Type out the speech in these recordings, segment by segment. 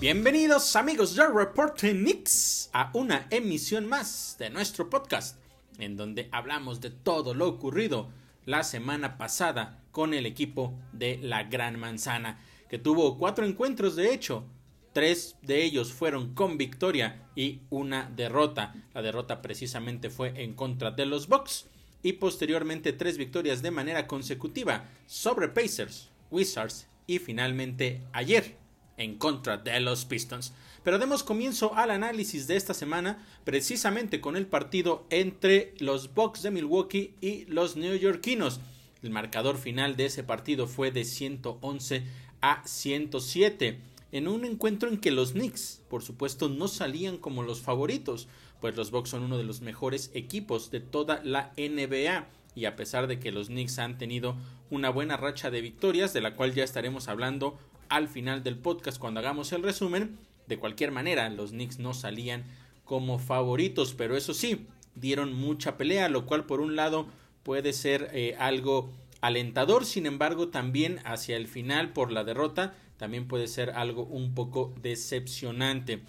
Bienvenidos amigos de Reporte Knicks a una emisión más de nuestro podcast en donde hablamos de todo lo ocurrido la semana pasada con el equipo de la Gran Manzana que tuvo cuatro encuentros de hecho Tres de ellos fueron con victoria y una derrota. La derrota precisamente fue en contra de los Bucks y posteriormente tres victorias de manera consecutiva sobre Pacers, Wizards y finalmente ayer en contra de los Pistons. Pero demos comienzo al análisis de esta semana precisamente con el partido entre los Bucks de Milwaukee y los neoyorquinos. El marcador final de ese partido fue de 111 a 107 en un encuentro en que los Knicks, por supuesto, no salían como los favoritos, pues los Bucks son uno de los mejores equipos de toda la NBA y a pesar de que los Knicks han tenido una buena racha de victorias, de la cual ya estaremos hablando al final del podcast cuando hagamos el resumen, de cualquier manera los Knicks no salían como favoritos, pero eso sí, dieron mucha pelea, lo cual por un lado puede ser eh, algo alentador, sin embargo también hacia el final por la derrota también puede ser algo un poco decepcionante.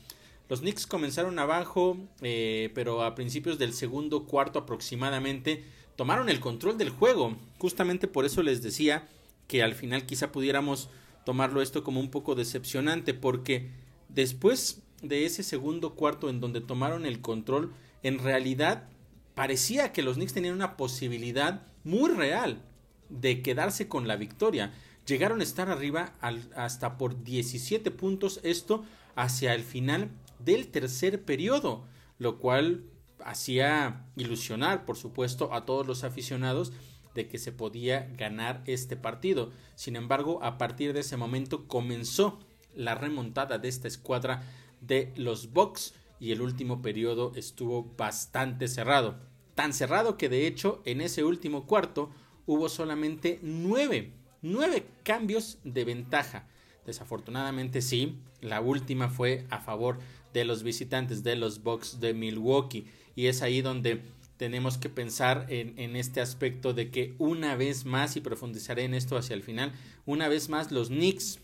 Los Knicks comenzaron abajo, eh, pero a principios del segundo cuarto aproximadamente tomaron el control del juego. Justamente por eso les decía que al final quizá pudiéramos tomarlo esto como un poco decepcionante, porque después de ese segundo cuarto en donde tomaron el control, en realidad parecía que los Knicks tenían una posibilidad muy real de quedarse con la victoria. Llegaron a estar arriba hasta por 17 puntos, esto hacia el final del tercer periodo, lo cual hacía ilusionar, por supuesto, a todos los aficionados de que se podía ganar este partido. Sin embargo, a partir de ese momento comenzó la remontada de esta escuadra de los Bucks y el último periodo estuvo bastante cerrado. Tan cerrado que de hecho en ese último cuarto hubo solamente nueve nueve cambios de ventaja. Desafortunadamente sí, la última fue a favor de los visitantes de los Bucks de Milwaukee y es ahí donde tenemos que pensar en, este aspecto de que una vez más, y profundizaré en esto hacia el final, una vez más los Knicks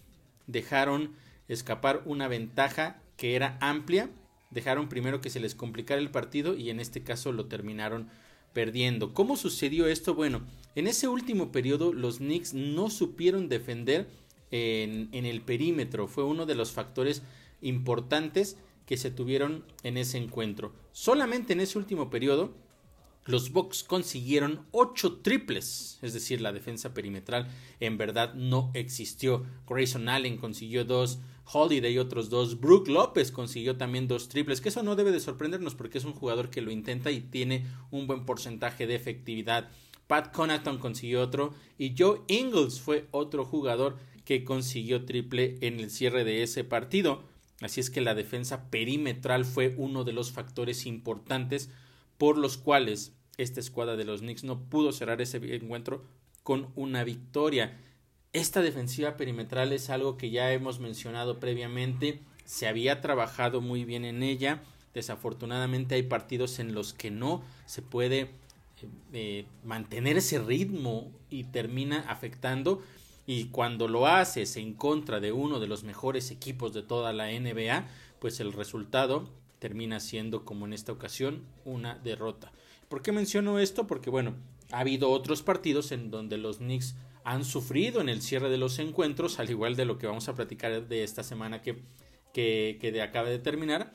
dejaron escapar una ventaja que era amplia, dejaron primero que se les complicara el partido y en este caso lo terminaron perdiendo. ¿Cómo sucedió esto? Bueno, en ese último periodo los Knicks no supieron defender en, en, el perímetro. Fue uno de los factores importantes que se tuvieron en ese encuentro. Solamente en ese último periodo los Bucks consiguieron 8 triples, es decir, la defensa perimetral en verdad no existió. Grayson Allen consiguió 2, Holiday otros dos, Brook López consiguió también dos triples, que eso no debe de sorprendernos porque es un jugador que lo intenta y tiene un buen porcentaje de efectividad. Pat Connaughton consiguió otro y Joe Ingles fue otro jugador que consiguió triple en el cierre de ese partido. Así es que la defensa perimetral fue uno de los factores importantes por los cuales esta escuadra de los Knicks no pudo cerrar ese encuentro con una victoria. Esta defensiva perimetral es algo que ya hemos mencionado previamente, se había trabajado muy bien en ella, desafortunadamente hay partidos en los que no se puede eh, eh, mantener ese ritmo y termina afectando y cuando lo haces en contra de uno de los mejores equipos de toda la NBA, pues el resultado termina siendo como en esta ocasión una derrota. ¿Por qué menciono esto? Porque bueno, ha habido otros partidos en donde los Knicks han sufrido en el cierre de los encuentros, al igual de lo que vamos a platicar de esta semana que, que, que acaba de terminar,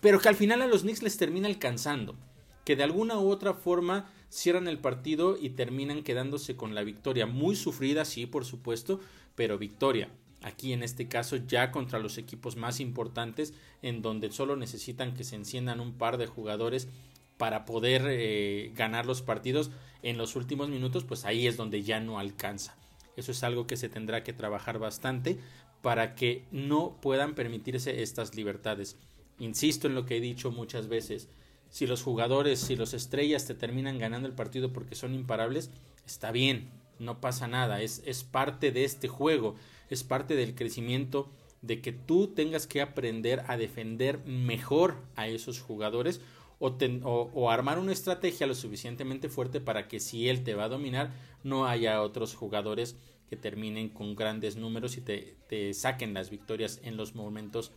pero que al final a los Knicks les termina alcanzando, que de alguna u otra forma cierran el partido y terminan quedándose con la victoria, muy sufrida, sí, por supuesto, pero victoria. Aquí en este caso ya contra los equipos más importantes en donde solo necesitan que se enciendan un par de jugadores para poder eh, ganar los partidos en los últimos minutos, pues ahí es donde ya no alcanza. Eso es algo que se tendrá que trabajar bastante para que no puedan permitirse estas libertades. Insisto en lo que he dicho muchas veces. Si los jugadores, si los estrellas te terminan ganando el partido porque son imparables, está bien, no pasa nada, es, es parte de este juego, es parte del crecimiento de que tú tengas que aprender a defender mejor a esos jugadores o, armar una estrategia lo suficientemente fuerte para que si él te va a dominar, no haya otros jugadores que terminen con grandes números y te, saquen las victorias en los momentos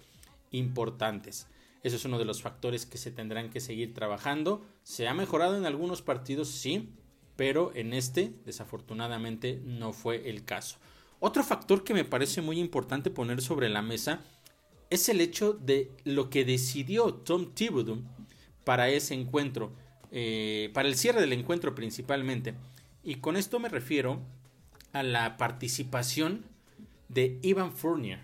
importantes. Eso es uno de los factores que se tendrán que seguir trabajando. Se ha mejorado en algunos partidos, sí, pero en este desafortunadamente no fue el caso. Otro factor que me parece muy importante poner sobre la mesa es el hecho de lo que decidió Tom Thibodeau para ese encuentro, eh, para el cierre del encuentro principalmente. Y con esto me refiero a la participación de Ivan Fournier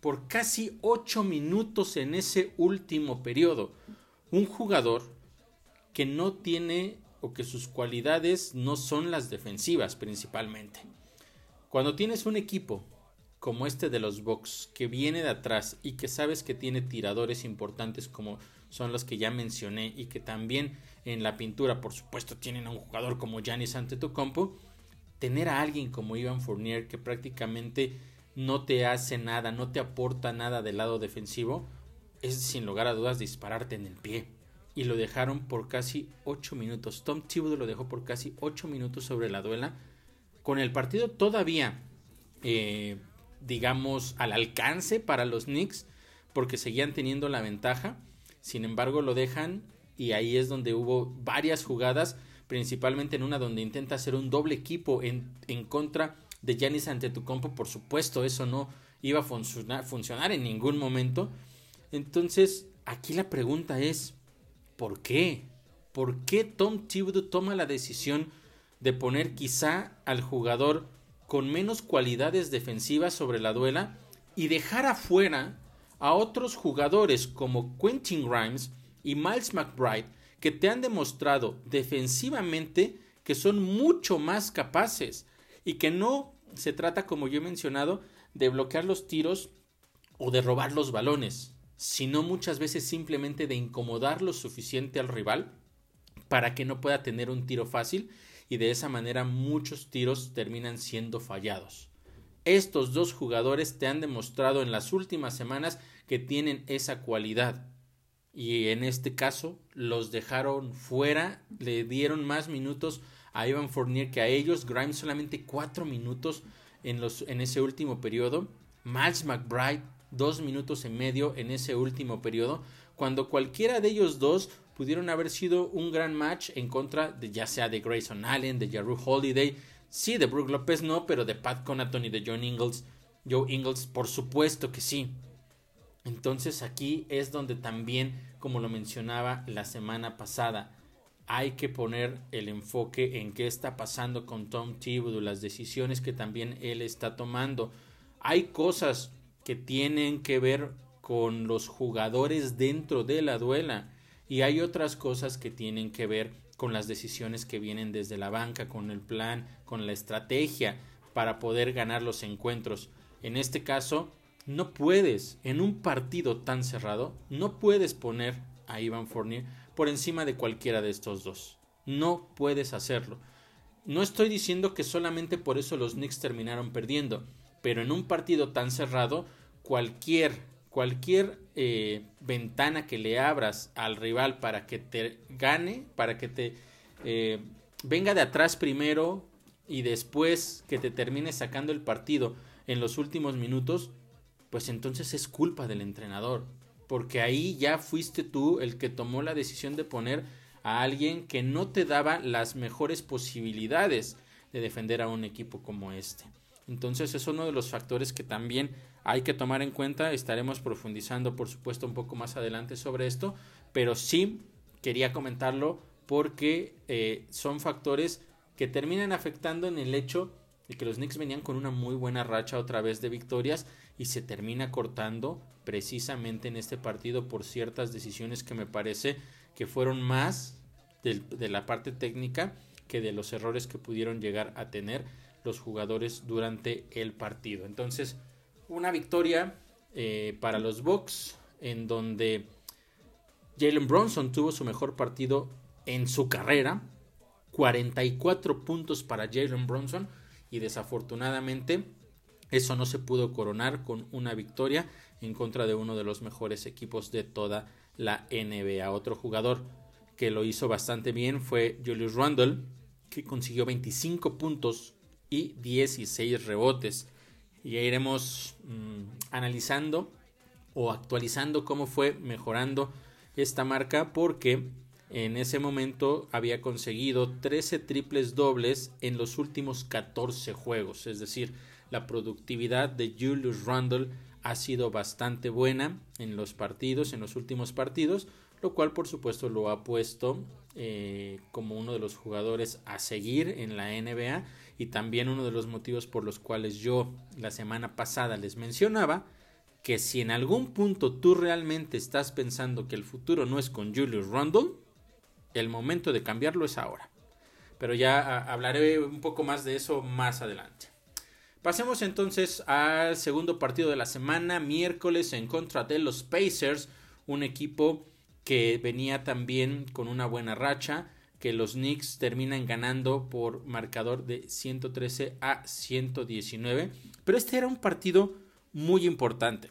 por casi 8 minutos en ese último periodo. Un jugador que no tiene o que sus cualidades no son las defensivas principalmente. Cuando tienes un equipo como este de los Bucks que viene de atrás y que sabes que tiene tiradores importantes como son los que ya mencioné y que también en la pintura por supuesto tienen a un jugador como Giannis Antetokounmpo, tener a alguien como Ivan Fournier que prácticamente no te hace nada, no te aporta nada del lado defensivo, es sin lugar a dudas dispararte en el pie. Y lo dejaron por casi 8 minutos. Tom Thibodeau lo dejó por casi 8 minutos sobre la duela. Con el partido todavía, eh, digamos, al alcance para los Knicks, porque seguían teniendo la ventaja. Sin embargo, lo dejan y ahí es donde hubo varias jugadas, principalmente en una donde intenta hacer un doble equipo en, en contra de Giannis Antetokounmpo, por supuesto, eso no iba a funcionar, funcionar en ningún momento. Entonces, aquí la pregunta es, ¿por qué? ¿Por qué Tom Thibodeau toma la decisión de poner quizá al jugador con menos cualidades defensivas sobre la duela y dejar afuera a otros jugadores como Quentin Grimes y Miles McBride que te han demostrado defensivamente que son mucho más capaces y que no se trata, como yo he mencionado, de bloquear los tiros o de robar los balones, sino muchas veces simplemente de incomodar lo suficiente al rival para que no pueda tener un tiro fácil y de esa manera muchos tiros terminan siendo fallados. Estos dos jugadores te han demostrado en las últimas semanas que tienen esa cualidad y en este caso los dejaron fuera, le dieron más minutos a Ivan Fournier que a ellos. Grimes solamente cuatro minutos en, los, en ese último periodo. Miles McBride dos minutos y medio en ese último periodo. Cuando cualquiera de ellos dos pudieron haber sido un gran match en contra de ya sea de Grayson Allen, de Jaru Holiday, sí, de Brook López no, pero de Pat Conaton y de John Ingles, Joe Ingles, por supuesto que sí. Entonces aquí es donde también, como lo mencionaba la semana pasada, hay que poner el enfoque en qué está pasando con Tom Thibodeau, las decisiones que también él está tomando. Hay cosas que tienen que ver con los jugadores dentro de la duela y hay otras cosas que tienen que ver con las decisiones que vienen desde la banca, con el plan, con la estrategia para poder ganar los encuentros. En este caso, no puedes, en un partido tan cerrado, no puedes poner a Ivan Fournier por encima de cualquiera de estos dos. No puedes hacerlo. No estoy diciendo que solamente por eso los Knicks terminaron perdiendo, pero en un partido tan cerrado, cualquier, cualquier eh, ventana que le abras al rival para que te gane, para que te eh, venga de atrás primero y después que te termine sacando el partido en los últimos minutos, pues entonces es culpa del entrenador porque ahí ya fuiste tú el que tomó la decisión de poner a alguien que no te daba las mejores posibilidades de defender a un equipo como este. Entonces es uno de los factores que también hay que tomar en cuenta. Estaremos profundizando, por supuesto, un poco más adelante sobre esto, pero sí quería comentarlo porque eh, son factores que terminan afectando en el hecho de que los Knicks venían con una muy buena racha otra vez de victorias y se termina cortando precisamente en este partido por ciertas decisiones que me parece que fueron más de, la parte técnica que de los errores que pudieron llegar a tener los jugadores durante el partido. Entonces, una victoria eh, para los Bucks en donde Jalen Bronson tuvo su mejor partido en su carrera. 44 puntos para Jalen Bronson y desafortunadamente eso no se pudo coronar con una victoria en contra de uno de los mejores equipos de toda la NBA. Otro jugador que lo hizo bastante bien fue Julius Randle, que consiguió 25 puntos y 16 rebotes. Y iremos mm, analizando o actualizando cómo fue mejorando esta marca porque en ese momento había conseguido 13 triples dobles en los últimos 14 juegos. Es decir, la productividad de Julius Randle ha sido bastante buena en los partidos, en los últimos partidos, lo cual por supuesto lo ha puesto eh, como uno de los jugadores a seguir en la NBA y también uno de los motivos por los cuales yo la semana pasada les mencionaba que si en algún punto tú realmente estás pensando que el futuro no es con Julius Randle, el momento de cambiarlo es ahora. Pero ya hablaré un poco más de eso más adelante. Pasemos entonces al segundo partido de la semana, miércoles en contra de los Pacers, un equipo que venía también con una buena racha, que los Knicks terminan ganando por marcador de 113 a 119. Pero este era un partido muy importante,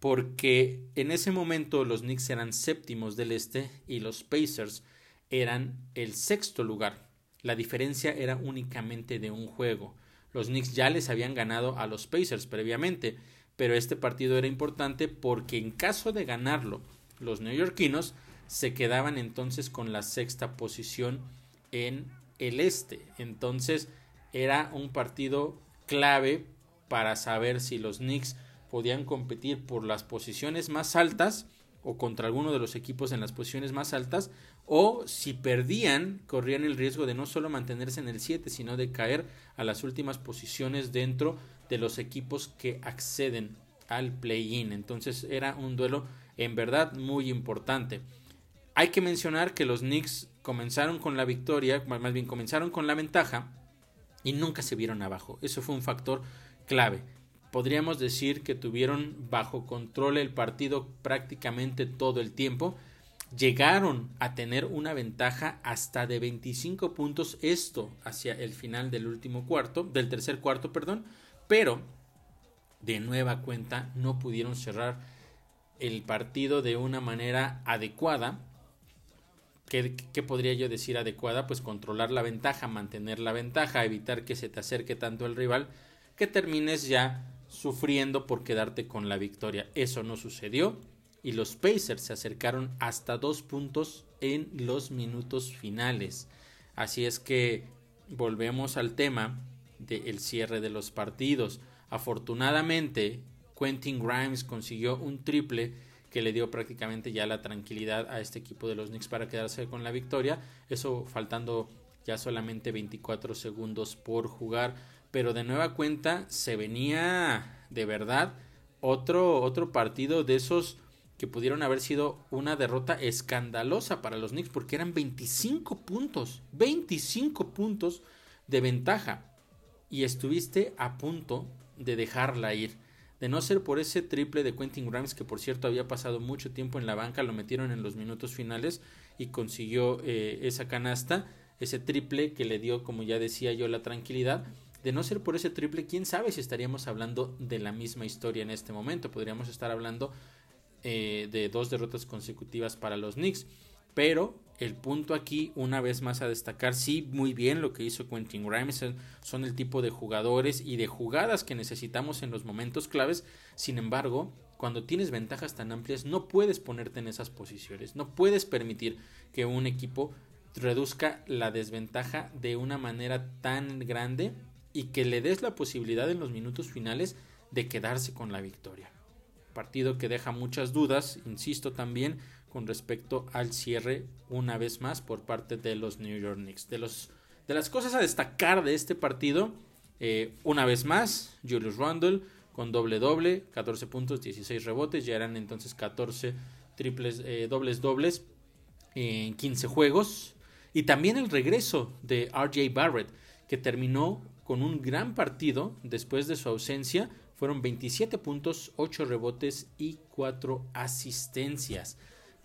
porque en ese momento los Knicks eran séptimos del este y los Pacers eran el sexto lugar. La diferencia era únicamente de un juego. Los Knicks ya les habían ganado a los Pacers previamente, pero este partido era importante porque en caso de ganarlo, los neoyorquinos se quedaban entonces con la sexta posición en el este. Entonces era un partido clave para saber si los Knicks podían competir por las posiciones más altas o contra alguno de los equipos en las posiciones más altas o si perdían corrían el riesgo de no solo mantenerse en el 7 sino de caer a las últimas posiciones dentro de los equipos que acceden al play-in entonces era un duelo en verdad muy importante hay que mencionar que los Knicks comenzaron con la victoria más bien comenzaron con la ventaja y nunca se vieron abajo eso fue un factor clave podríamos decir que tuvieron bajo control el partido prácticamente todo el tiempo. Llegaron a tener una ventaja hasta de 25 puntos, esto hacia el final del último cuarto, del tercer cuarto, perdón, pero de nueva cuenta no pudieron cerrar el partido de una manera adecuada. ¿Qué, ¿Qué, podría yo decir adecuada? Pues controlar la ventaja, mantener la ventaja, evitar que se te acerque tanto el rival, que termines ya sufriendo por quedarte con la victoria. Eso no sucedió y los Pacers se acercaron hasta dos puntos en los minutos finales. Así es que volvemos al tema del cierre de los partidos. Afortunadamente, Quentin Grimes consiguió un triple que le dio prácticamente ya la tranquilidad a este equipo de los Knicks para quedarse con la victoria. Eso faltando ya solamente 24 segundos por jugar pero de nueva cuenta se venía de verdad otro, otro partido de esos que pudieron haber sido una derrota escandalosa para los Knicks porque eran 25 puntos, 25 puntos de ventaja y estuviste a punto de dejarla ir. De no ser por ese triple de Quentin Grimes, que por cierto había pasado mucho tiempo en la banca, lo metieron en los minutos finales y consiguió eh, esa canasta, ese triple que le dio, como ya decía yo, la tranquilidad de no ser por ese triple, quién sabe si estaríamos hablando de la misma historia en este momento. Podríamos estar hablando eh, de dos derrotas consecutivas para los Knicks. Pero el punto aquí, una vez más a destacar, sí, muy bien lo que hizo Quentin Grimes, son el tipo de jugadores y de jugadas que necesitamos en los momentos claves. Sin embargo, cuando tienes ventajas tan amplias, no puedes ponerte en esas posiciones, no puedes permitir que un equipo reduzca la desventaja de una manera tan grande y que le des la posibilidad en los minutos finales de quedarse con la victoria. Partido que deja muchas dudas, insisto también, con respecto al cierre una vez más por parte de los New York Knicks. De, los, de las cosas a destacar de este partido, eh, una vez más, Julius Randle con doble doble, 14 puntos, 16 rebotes, ya eran entonces 14 triples, eh, dobles dobles en 15 juegos. Y también el regreso de RJ Barrett, que terminó con un gran partido después de su ausencia. Fueron 27 puntos, 8 rebotes y 4 asistencias.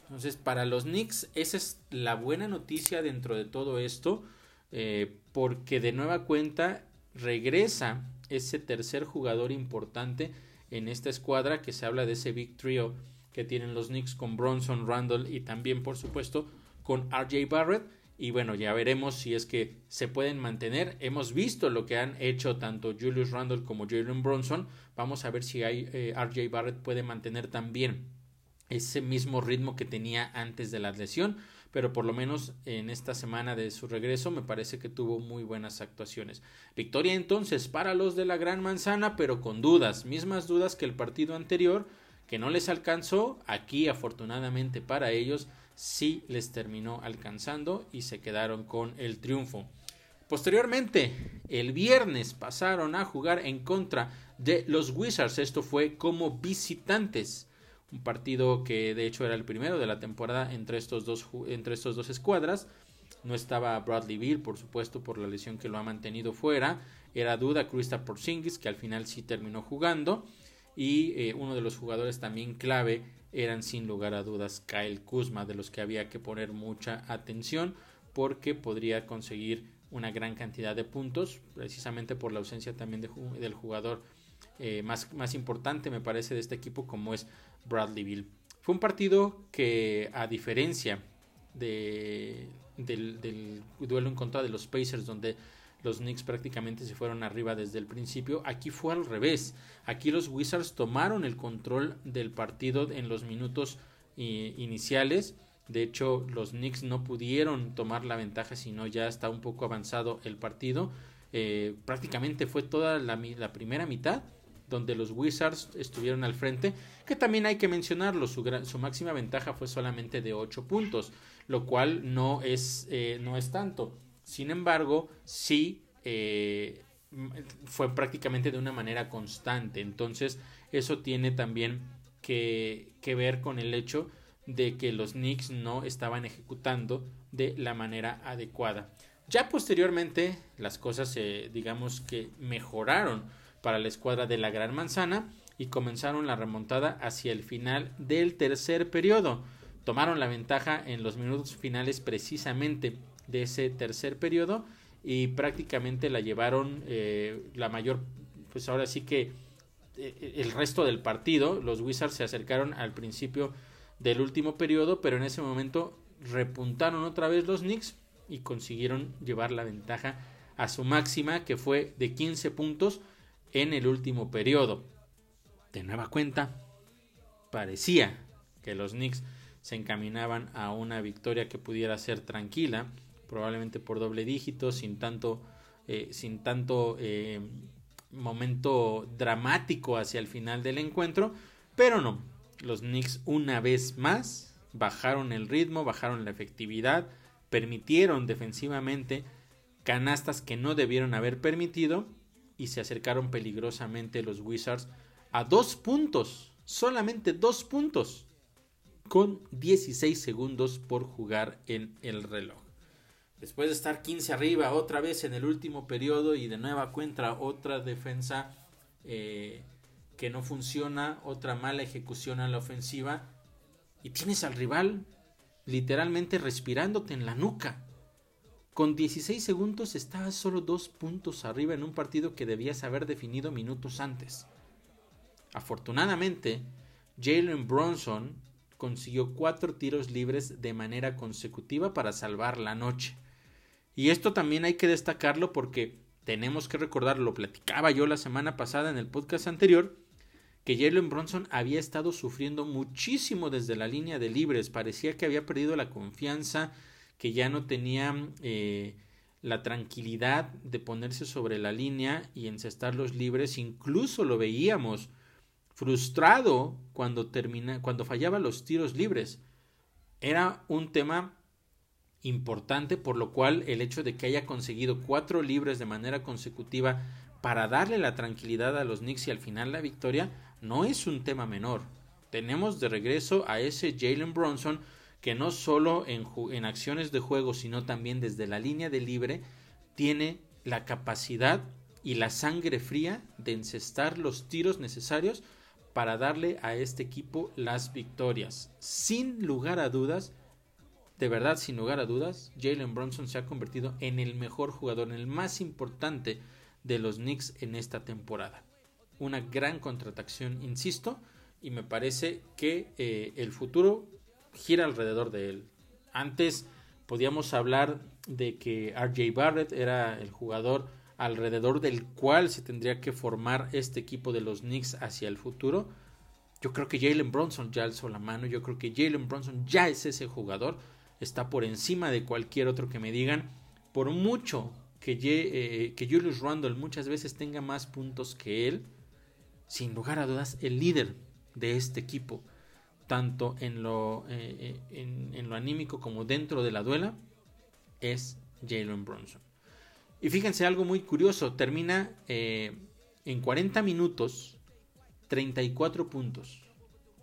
Entonces, para los Knicks, esa es la buena noticia dentro de todo esto, eh, porque de nueva cuenta regresa ese tercer jugador importante en esta escuadra, que se habla de ese big trio que tienen los Knicks con Bronson, Randall y también, por supuesto, con RJ Barrett y bueno, ya veremos si es que se pueden mantener. Hemos visto lo que han hecho tanto Julius Randle como Jalen Bronson. Vamos a ver si hay, eh, RJ Barrett puede mantener también ese mismo ritmo que tenía antes de la lesión. Pero por lo menos en esta semana de su regreso me parece que tuvo muy buenas actuaciones. Victoria entonces para los de la Gran Manzana, pero con dudas, mismas dudas que el partido anterior, que no les alcanzó. Aquí afortunadamente para ellos sí les terminó alcanzando y se quedaron con el triunfo. Posteriormente, el viernes pasaron a jugar en contra de los Wizards. Esto fue como visitantes. Un partido que de hecho era el primero de la temporada entre estos dos, entre estos dos escuadras. No estaba Bradley Bill, por supuesto, por la lesión que lo ha mantenido fuera. Era duda Krista Porzingis, que al final sí terminó jugando. Y eh, uno de los jugadores también clave eran sin lugar a dudas Kyle Kuzma, de los que había que poner mucha atención porque podría conseguir una gran cantidad de puntos, precisamente por la ausencia también del jugador eh, más, más importante, me parece, de este equipo, como es Bradley Bill. Fue un partido que, a diferencia de, del, duelo en contra de los Pacers, donde los Knicks prácticamente se fueron arriba desde el principio. Aquí fue al revés. Aquí los Wizards tomaron el control del partido en los minutos eh, iniciales. De hecho, los Knicks no pudieron tomar la ventaja, sino ya está un poco avanzado el partido. Eh, prácticamente fue toda la, primera mitad donde los Wizards estuvieron al frente, que también hay que mencionarlo, su, su máxima ventaja fue solamente de 8 puntos, lo cual no es, eh, no es tanto. Sin embargo, sí eh, fue prácticamente de una manera constante. Entonces, eso tiene también que, ver con el hecho de que los Knicks no estaban ejecutando de la manera adecuada. Ya posteriormente las cosas se digamos que mejoraron para la escuadra de la Gran Manzana y comenzaron la remontada hacia el final del tercer periodo. Tomaron la ventaja en los minutos finales precisamente de ese tercer periodo y prácticamente la llevaron eh, la mayor, pues ahora sí que eh, el resto del partido, los Wizards se acercaron al principio del último periodo, pero en ese momento repuntaron otra vez los Knicks y consiguieron llevar la ventaja a su máxima, que fue de 15 puntos en el último periodo. De nueva cuenta, parecía que los Knicks se encaminaban a una victoria que pudiera ser tranquila, probablemente por doble dígito, sin tanto, eh, sin tanto eh, momento dramático hacia el final del encuentro, pero no, los Knicks una vez más bajaron el ritmo, bajaron la efectividad, permitieron defensivamente canastas que no debieron haber permitido y se acercaron peligrosamente los Wizards a dos puntos, solamente dos puntos, con 16 segundos por jugar en el reloj. Después de estar 15 arriba otra vez en el último periodo y de nueva cuenta otra defensa eh, que no funciona, otra mala ejecución a la ofensiva y tienes al rival literalmente respirándote en la nuca. Con 16 segundos estabas solo dos puntos arriba en un partido que debías haber definido minutos antes. Afortunadamente, Jalen Bronson consiguió cuatro tiros libres de manera consecutiva para salvar la noche. Y esto también hay que destacarlo porque tenemos que recordar, lo platicaba yo la semana pasada en el podcast anterior, que Jalen Bronson había estado sufriendo muchísimo desde la línea de libres, parecía que había perdido la confianza, que ya no tenía eh, la tranquilidad de ponerse sobre la línea y encestar los libres, incluso lo veíamos frustrado cuando termina, cuando fallaba los tiros libres. Era un tema importante, por lo cual el hecho de que haya conseguido cuatro libres de manera consecutiva para darle la tranquilidad a los Knicks y al final la victoria no es un tema menor. Tenemos de regreso a ese Jalen Bronson que no solo en, acciones de juego, sino también desde la línea de libre, tiene la capacidad y la sangre fría de encestar los tiros necesarios para darle a este equipo las victorias. Sin lugar a dudas, de verdad, sin lugar a dudas, Jalen Bronson se ha convertido en el mejor jugador, en el más importante de los Knicks en esta temporada. Una gran contratación, insisto, y me parece que eh, el futuro gira alrededor de él. Antes podíamos hablar de que RJ Barrett era el jugador alrededor del cual se tendría que formar este equipo de los Knicks hacia el futuro. Yo creo que Jalen Bronson ya alzó la mano, yo creo que Jalen Bronson ya es ese jugador, está por encima de cualquier otro que me digan, por mucho que, eh, que Julius Randle muchas veces tenga más puntos que él, sin lugar a dudas, el líder de este equipo, tanto en lo, eh, eh, en, lo anímico como dentro de la duela, es Jalen Bronson. Y fíjense algo muy curioso, termina en 40 minutos, 34 puntos,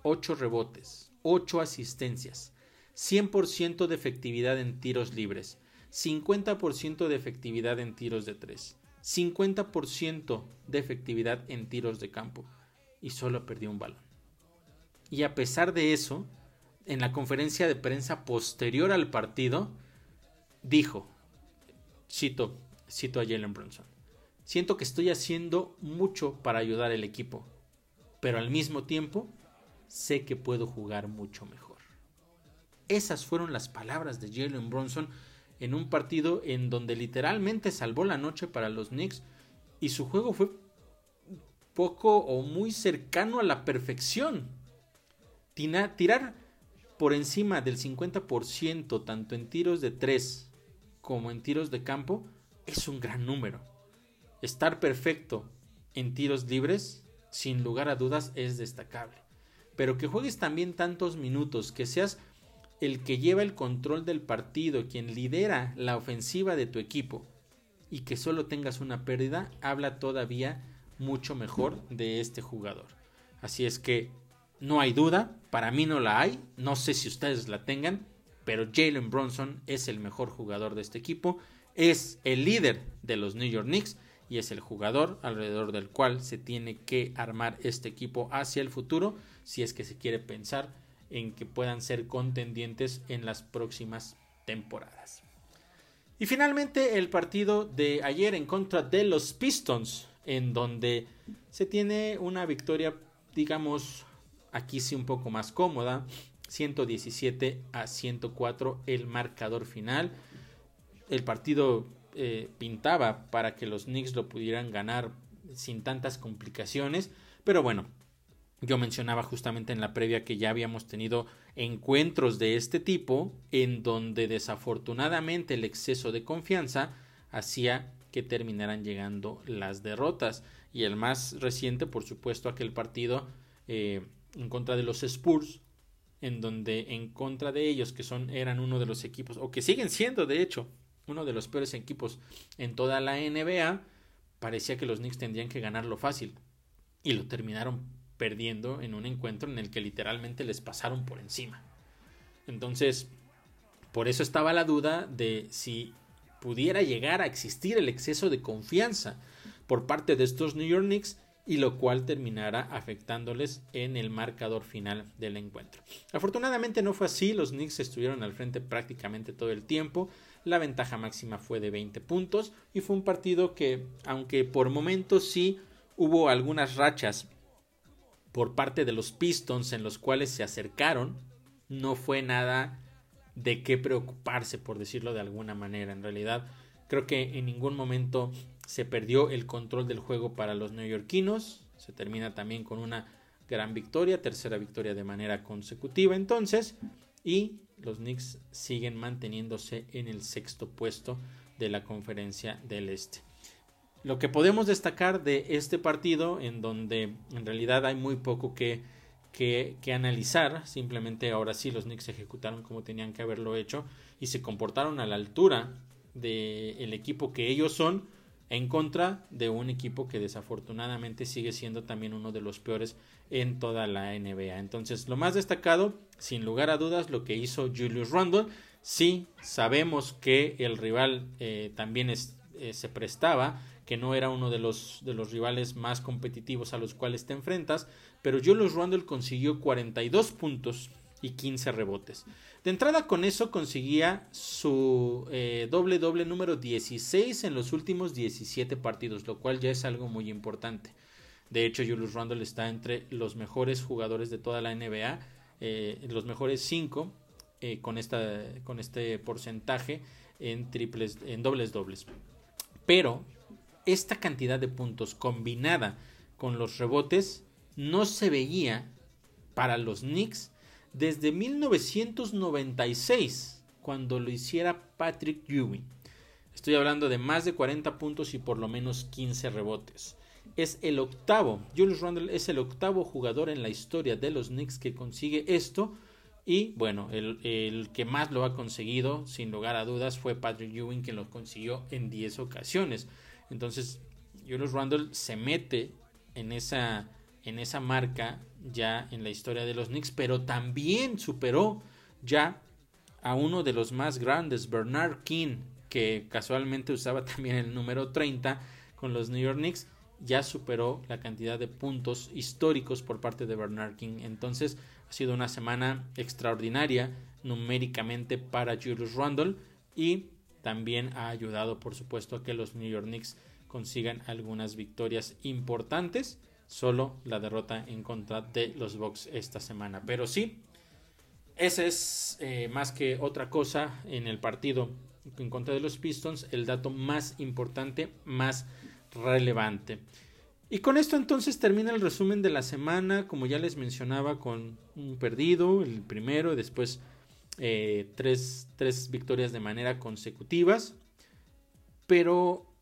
8 rebotes, 8 asistencias, 100% de efectividad en tiros libres, 50% de efectividad en tiros de 3, 50% de efectividad en tiros de campo y solo perdió un balón. Y a pesar de eso, en la conferencia de prensa posterior al partido, dijo, cito, cito a Jalen Brunson, siento que estoy haciendo mucho para ayudar al equipo, pero al mismo tiempo sé que puedo jugar mucho mejor. Esas fueron las palabras de Jalen Brunson en un partido en donde literalmente salvó la noche para los Knicks y su juego fue poco o muy cercano a la perfección. tirar por encima del 50% tanto en tiros de 3 como en tiros de campo es un gran número. Estar perfecto en tiros libres, sin lugar a dudas, es destacable. Pero que juegues también tantos minutos, que seas el que lleva el control del partido, quien lidera la ofensiva de tu equipo y que solo tengas una pérdida, habla todavía mucho mejor de este jugador. Así es que no hay duda, para mí no la hay, no sé si ustedes la tengan, pero Jalen Bronson es el mejor jugador de este equipo, es el líder de los New York Knicks y es el jugador alrededor del cual se tiene que armar este equipo hacia el futuro si es que se quiere pensar en que puedan ser contendientes en las próximas temporadas. Y finalmente el partido de ayer en contra de los Pistons, en donde se tiene una victoria, digamos, aquí sí un poco más cómoda, 117 a 104 el marcador final. El partido eh, pintaba para que los Knicks lo pudieran ganar sin tantas complicaciones, pero bueno, yo mencionaba justamente en la previa que ya habíamos tenido encuentros de este tipo en donde desafortunadamente el exceso de confianza hacía que terminaran llegando las derrotas. Y el más reciente, por supuesto, aquel partido eh, en contra de los Spurs, en donde en contra de ellos, que son, eran uno de los equipos, o que siguen siendo de hecho, uno de los peores equipos en toda la NBA, parecía que los Knicks tendrían que ganarlo fácil. Y lo terminaron perdiendo en un encuentro en el que literalmente les pasaron por encima. Entonces, por eso estaba la duda de si pudiera llegar a existir el exceso de confianza por parte de estos New York Knicks y lo cual terminara afectándoles en el marcador final del encuentro. Afortunadamente no fue así, los Knicks estuvieron al frente prácticamente todo el tiempo, la ventaja máxima fue de 20 puntos y fue un partido que, aunque por momentos sí hubo algunas rachas por parte de los Pistons en los cuales se acercaron, no fue nada de qué preocuparse, por decirlo de alguna manera. En realidad, creo que en ningún momento se perdió el control del juego para los neoyorquinos. Se termina también con una gran victoria, tercera victoria de manera consecutiva entonces, y los Knicks siguen manteniéndose en el sexto puesto de la conferencia del Este. Lo que podemos destacar de este partido, en donde en realidad hay muy poco que, que, analizar, simplemente ahora sí los Knicks ejecutaron como tenían que haberlo hecho y se comportaron a la altura del equipo que ellos son en contra de un equipo que desafortunadamente sigue siendo también uno de los peores en toda la NBA. Entonces, lo más destacado, sin lugar a dudas, lo que hizo Julius Randle. Sí, sabemos que el rival eh, también eh, se prestaba que no era uno de los, de los rivales más competitivos a los cuales te enfrentas, pero Julius Randle consiguió 42 puntos y 15 rebotes. De entrada con eso conseguía su eh, doble doble número 16 en los últimos 17 partidos, lo cual ya es algo muy importante. De hecho, Julius Randle está entre los mejores jugadores de toda la NBA, eh, los mejores 5 eh, con, esta, con este porcentaje en triples, en dobles dobles. Pero esta cantidad de puntos combinada con los rebotes no se veía para los Knicks desde 1996, cuando lo hiciera Patrick Ewing. Estoy hablando de más de 40 puntos y por lo menos 15 rebotes. Es el octavo, Julius Randle es el octavo jugador en la historia de los Knicks que consigue esto. Y bueno, el, el, que más lo ha conseguido, sin lugar a dudas, fue Patrick Ewing, que lo consiguió en 10 ocasiones. Entonces, Julius Randle se mete en esa, en esa marca ya en la historia de los Knicks, pero también superó ya a uno de los más grandes, Bernard King, que casualmente usaba también el número 30 con los New York Knicks, ya superó la cantidad de puntos históricos por parte de Bernard King. Entonces ha sido una semana extraordinaria numéricamente para Julius Randle y también ha ayudado por supuesto a que los New York Knicks consigan algunas victorias importantes solo la derrota en contra de los Bucks esta semana. Pero sí, ese es eh, más que otra cosa en el partido en contra de los Pistons, el dato más importante, más relevante. Y con esto entonces termina el resumen de la semana, como ya les mencionaba, con un perdido, el primero, después eh, tres, tres victorias de manera consecutivas. Pero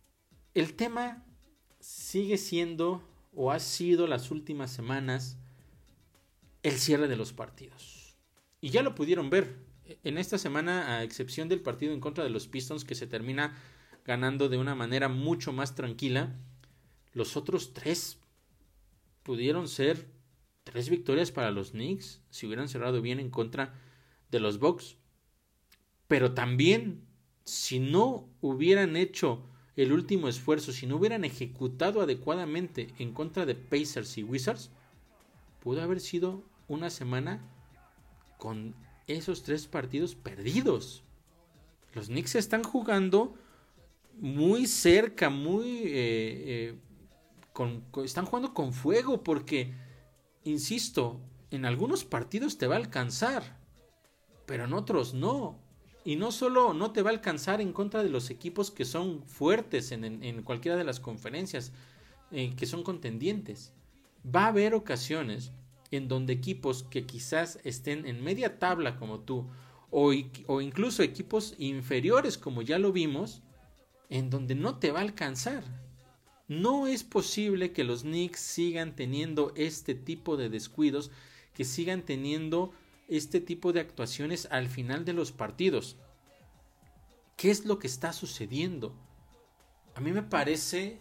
el tema sigue siendo o ha sido las últimas semanas el cierre de los partidos. Y ya lo pudieron ver en esta semana, a excepción del partido en contra de los Pistons que se termina ganando de una manera mucho más tranquila, los otros tres pudieron ser tres victorias para los Knicks si hubieran cerrado bien en contra de los Bucks. Pero también, si no hubieran hecho el último esfuerzo, si no hubieran ejecutado adecuadamente en contra de Pacers y Wizards, pudo haber sido una semana con esos tres partidos perdidos. Los Knicks están jugando muy cerca, muy... Eh, eh, están jugando con fuego porque, insisto, en algunos partidos te va a alcanzar, pero en otros no. Y no solo no te va a alcanzar en contra de los equipos que son fuertes en, cualquiera de las conferencias, eh, que son contendientes. Va a haber ocasiones en donde equipos que quizás estén en media tabla como tú, o, o incluso equipos inferiores como ya lo vimos, en donde no te va a alcanzar. No es posible que los Knicks sigan teniendo este tipo de descuidos, que sigan teniendo este tipo de actuaciones al final de los partidos. ¿Qué es lo que está sucediendo? A mí me parece,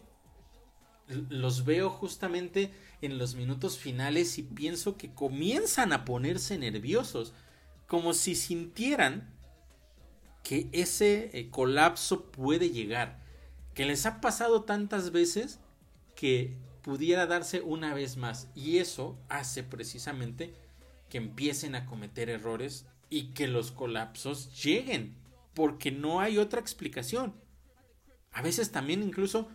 los veo justamente en los minutos finales y pienso que comienzan a ponerse nerviosos, como si sintieran que ese eh, colapso puede llegar, que les ha pasado tantas veces que pudiera darse una vez más y eso hace precisamente que empiecen a cometer errores y que los colapsos lleguen, porque no hay otra explicación. A veces también incluso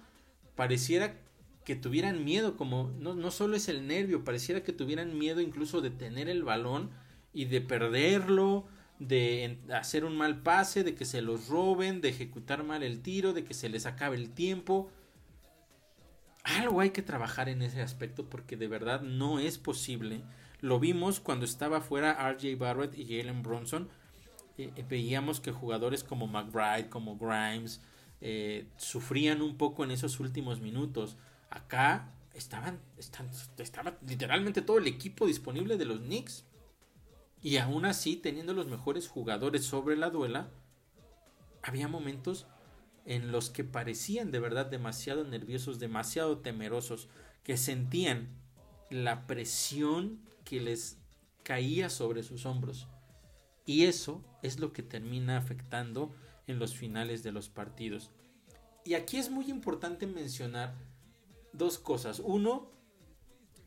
pareciera que tuvieran miedo, como no, no solo es el nervio, pareciera que tuvieran miedo incluso de tener el balón y de perderlo, de hacer un mal pase, de que se los roben, de ejecutar mal el tiro, de que se les acabe el tiempo. Algo hay que trabajar en ese aspecto porque de verdad no es posible lo vimos cuando estaba fuera RJ Barrett y Jalen Bronson. Eh, eh, veíamos que jugadores como McBride, como Grimes, eh, sufrían un poco en esos últimos minutos. Acá estaban, estaba literalmente todo el equipo disponible de los Knicks. Y aún así, teniendo los mejores jugadores sobre la duela, había momentos en los que parecían de verdad demasiado nerviosos, demasiado temerosos, que sentían la presión que les caía sobre sus hombros. Y eso es lo que termina afectando en los finales de los partidos. Y aquí es muy importante mencionar dos cosas. Uno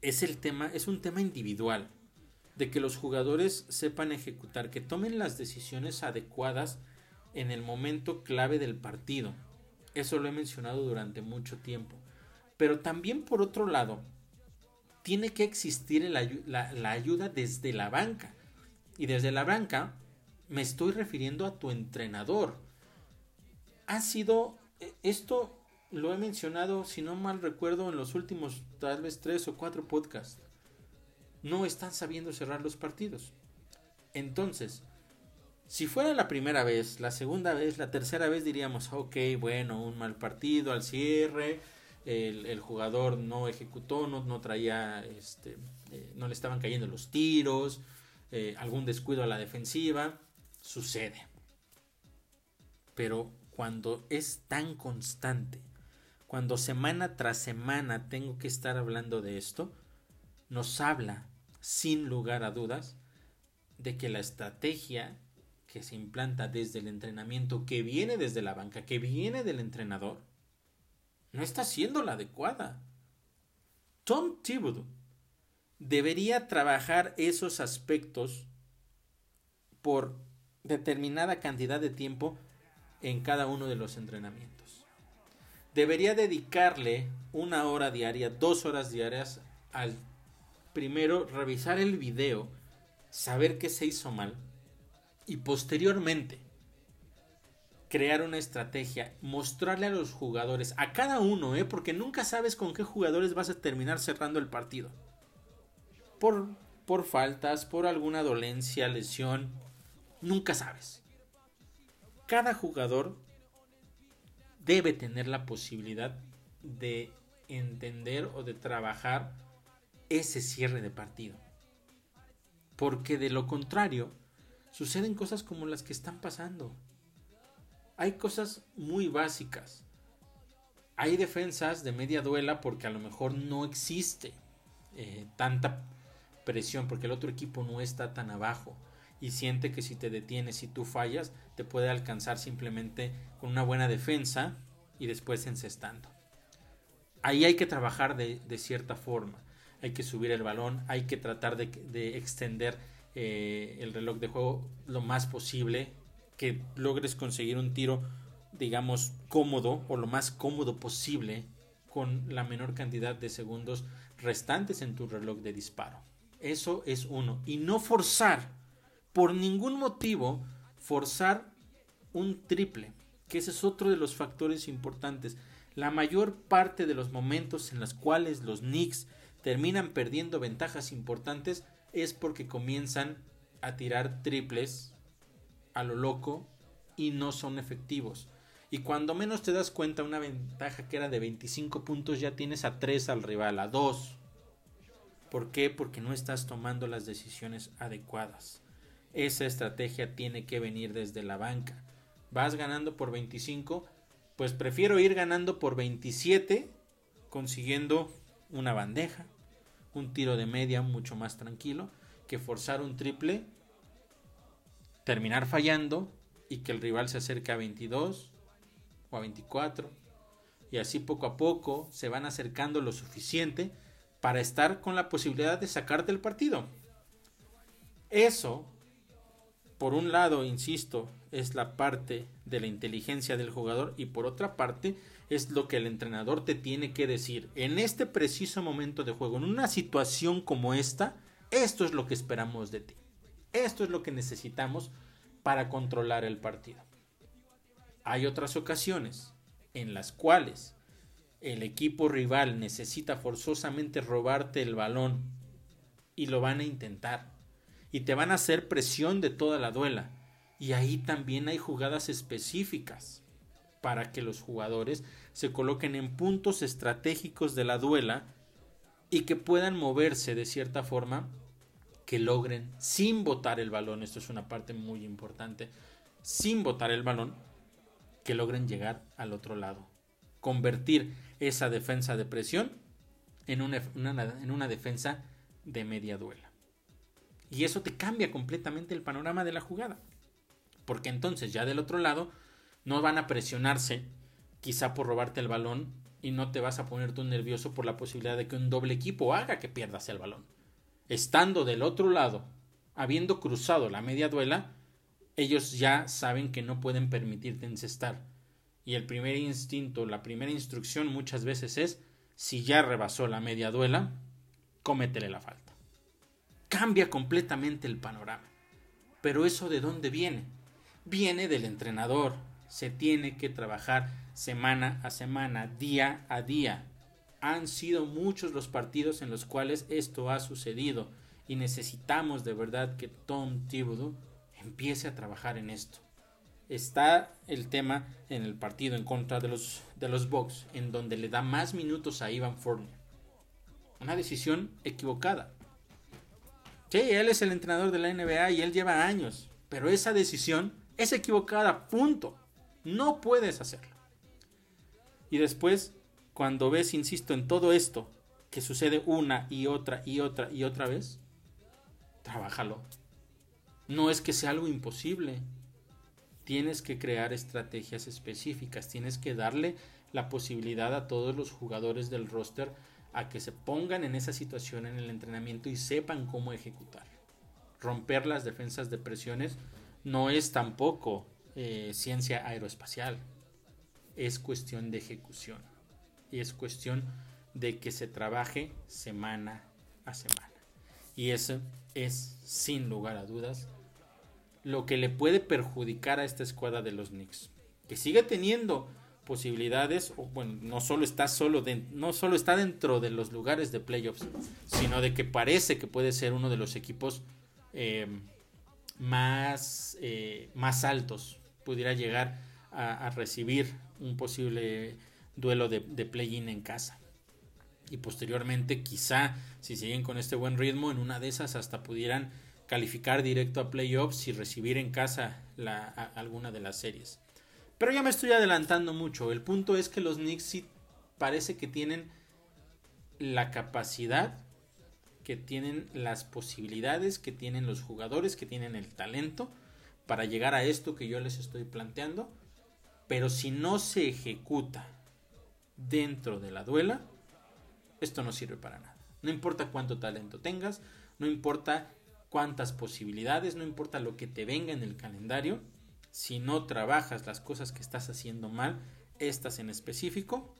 es el tema, es un tema individual, de que los jugadores sepan ejecutar, que tomen las decisiones adecuadas en el momento clave del partido. Eso lo he mencionado durante mucho tiempo. Pero también por otro lado, tiene que existir la, ayuda desde la banca. Y desde la banca Me estoy refiriendo a tu entrenador. Ha sido e, esto lo he mencionado, si no mal recuerdo, en los últimos tal vez tres o cuatro podcasts. No están sabiendo cerrar los partidos. Entonces, si fuera la primera vez, la segunda vez, la tercera vez diríamos, ok, bueno, un mal partido al cierre, el, jugador no ejecutó, no, no traía, este, eh, no le estaban cayendo los tiros, eh, algún descuido a la defensiva, sucede. Pero cuando es tan constante, cuando semana tras semana tengo que estar hablando de esto, nos habla, sin lugar a dudas, de que la estrategia que se implanta desde el entrenamiento, que viene desde la banca, que viene del entrenador, no está siendo la adecuada. Tom Thibodeau debería trabajar esos aspectos por determinada cantidad de tiempo en cada uno de los entrenamientos debería dedicarle una hora diaria, dos horas diarias al primero revisar el video, saber qué se hizo mal y posteriormente crear una estrategia, mostrarle a los jugadores, a cada uno, ¿eh? porque nunca sabes con qué jugadores vas a terminar cerrando el partido. Por, por faltas, por alguna dolencia, lesión, nunca sabes. Cada jugador debe tener la posibilidad de entender o de trabajar ese cierre de partido. Porque de lo contrario, suceden cosas como las que están pasando. Hay cosas muy básicas. Hay defensas de media duela porque a lo mejor no existe eh, tanta presión, porque el otro equipo no está tan abajo y siente que si te detienes y tú fallas, te puede alcanzar simplemente con una buena defensa y después encestando. Ahí hay que trabajar de, cierta forma. Hay que subir el balón, hay que tratar de, extender eh, el reloj de juego lo más posible, que logres conseguir un tiro, digamos, cómodo o lo más cómodo posible con la menor cantidad de segundos restantes en tu reloj de disparo. Eso es uno. Y no forzar por ningún motivo forzar un triple, que ese es otro de los factores importantes. La mayor parte de los momentos en los cuales los Knicks terminan perdiendo ventajas importantes es porque comienzan a tirar triples a lo loco y no son efectivos. Y cuando menos te das cuenta, una ventaja que era de 25 puntos ya tienes a 3 al rival, a 2. ¿Por qué? Porque no estás tomando las decisiones adecuadas. Esa estrategia tiene que venir desde la banca. Vas ganando por 25, pues prefiero ir ganando por 27, consiguiendo una bandeja, un tiro de media mucho más tranquilo, que forzar un triple, terminar fallando y que el rival se acerque a 22 o a 24. Y así poco a poco se van acercando lo suficiente para estar con la posibilidad de sacarte el partido. Eso por un lado, insisto, es la parte de la inteligencia del jugador y por otra parte es lo que el entrenador te tiene que decir. En este preciso momento de juego, en una situación como esta, esto es lo que esperamos de ti. Esto es lo que necesitamos para controlar el partido. Hay otras ocasiones en las cuales el equipo rival necesita forzosamente robarte el balón y lo van a intentar y te van a hacer presión de toda la duela. Y ahí también hay jugadas específicas para que los jugadores se coloquen en puntos estratégicos de la duela y que puedan moverse de cierta forma que logren sin botar el balón, esto es una parte muy importante, sin botar el balón, que logren llegar al otro lado. Convertir esa defensa de presión en una, en una defensa de media duela. Y eso te cambia completamente el panorama de la jugada. Porque entonces ya del otro lado no van a presionarse quizá por robarte el balón y no te vas a poner tú nervioso por la posibilidad de que un doble equipo haga que pierdas el balón. Estando del otro lado, habiendo cruzado la media duela, ellos ya saben que no pueden permitirte encestar. Y el primer instinto, la primera instrucción muchas veces es, si ya rebasó la media duela, cómetele la falta cambia completamente el panorama. Pero eso de dónde viene? Viene del entrenador. Se tiene que trabajar semana a semana, día a día. Han sido muchos los partidos en los cuales esto ha sucedido y necesitamos de verdad que Tom Thibodeau empiece a trabajar en esto. Está el tema en el partido en contra de los, de los Bucks, en donde le da más minutos a Ivan Fournier. Una decisión equivocada. Sí, él es el entrenador de la NBA y él lleva años, pero esa decisión es equivocada, punto. No puedes hacerlo. Y después, cuando ves, insisto, en todo esto, que sucede una y otra y otra y otra vez, trabájalo. No es que sea algo imposible. Tienes que crear estrategias específicas, tienes que darle la posibilidad a todos los jugadores del roster a que se pongan en esa situación en el entrenamiento y sepan cómo ejecutar. Romper las defensas de presiones no es tampoco eh, ciencia aeroespacial, es cuestión de ejecución y es cuestión de que se trabaje semana a semana. Y eso es, sin lugar a dudas, lo que le puede perjudicar a esta escuadra de los Knicks. Que sigue teniendo posibilidades, o bueno, no solo está solo no solo está dentro de los lugares de playoffs, sino de que parece que puede ser uno de los equipos eh, más, eh, más altos, pudiera llegar a, recibir un posible duelo de, de play-in en casa. Y posteriormente, quizá, si siguen con este buen ritmo, en una de esas hasta pudieran calificar directo a playoffs y recibir en casa la, alguna de las series. Pero ya me estoy adelantando mucho. El punto es que los Knicks sí parece que tienen la capacidad, que tienen las posibilidades, que tienen los jugadores, que tienen el talento para llegar a esto que yo les estoy planteando. Pero si no se ejecuta dentro de la duela, esto no sirve para nada. No importa cuánto talento tengas, no importa cuántas posibilidades, no importa lo que te venga en el calendario, si no trabajas las cosas que estás haciendo mal, estas en específico,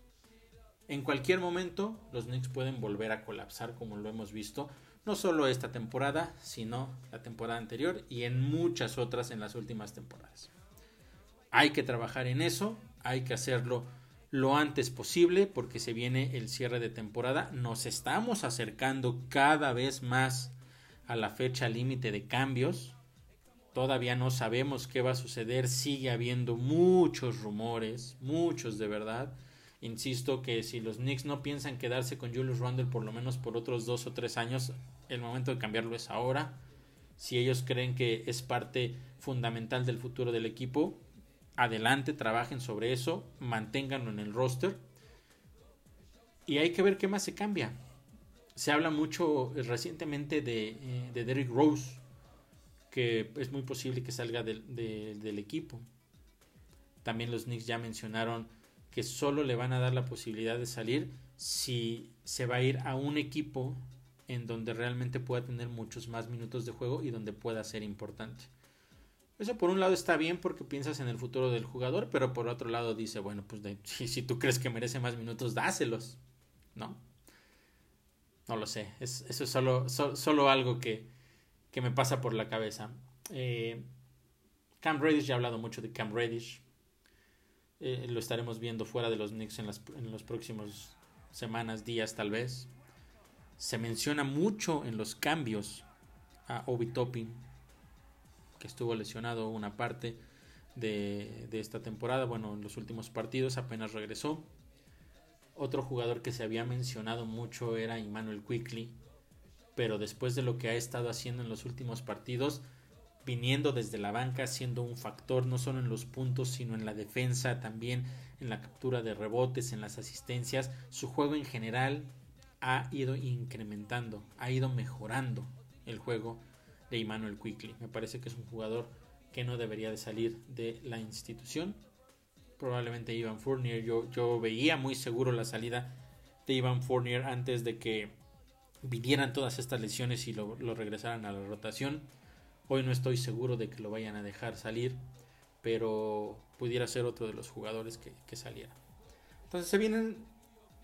en cualquier momento los Knicks pueden volver a colapsar como lo hemos visto, no solo esta temporada, sino la temporada anterior y en muchas otras en las últimas temporadas. Hay que trabajar en eso, hay que hacerlo lo antes posible porque se viene el cierre de temporada, nos estamos acercando cada vez más a la fecha límite de cambios, Todavía no sabemos qué va a suceder, sigue habiendo muchos rumores, muchos de verdad. Insisto que si los Knicks no piensan quedarse con Julius Randle por lo menos por otros dos o tres años, el momento de cambiarlo es ahora. Si ellos creen que es parte fundamental del futuro del equipo, adelante, trabajen sobre eso, manténganlo en el roster. Y hay que ver qué más se cambia. Se habla mucho recientemente de, eh, de Derrick Rose que es muy posible que salga del, equipo. También los Knicks ya mencionaron que solo le van a dar la posibilidad de salir si se va a ir a un equipo en donde realmente pueda tener muchos más minutos de juego y donde pueda ser importante. Eso por un lado está bien porque piensas en el futuro del jugador, pero por otro lado dice, bueno, pues si, tú crees que merece más minutos, dáselos, ¿no? No lo sé, es, eso es solo, solo algo que, que me pasa por la cabeza. Eh, Cam Reddish, ya he hablado mucho de Cam Reddish. Eh, lo estaremos viendo fuera de los Knicks en, las, en los próximos semanas, días tal vez. Se menciona mucho en los cambios a Obi Toppin, que estuvo lesionado una parte de, de esta temporada. Bueno, en los últimos partidos apenas regresó. Otro jugador que se había mencionado mucho era Emmanuel Quickly, pero después de lo que ha estado haciendo en los últimos partidos, viniendo desde la banca, siendo un factor no solo en los puntos, sino en la defensa, también en la captura de rebotes, en las asistencias, su juego en general ha ido incrementando, ha ido mejorando el juego de Emmanuel Quickly. Me parece que es un jugador que no debería de salir de la institución. Probablemente Ivan Fournier, yo, yo veía muy seguro la salida de Ivan Fournier antes de que vinieran todas estas lesiones y lo, regresaran a la rotación. Hoy no estoy seguro de que lo vayan a dejar salir, pero pudiera ser otro de los jugadores que, que saliera. Entonces se vienen,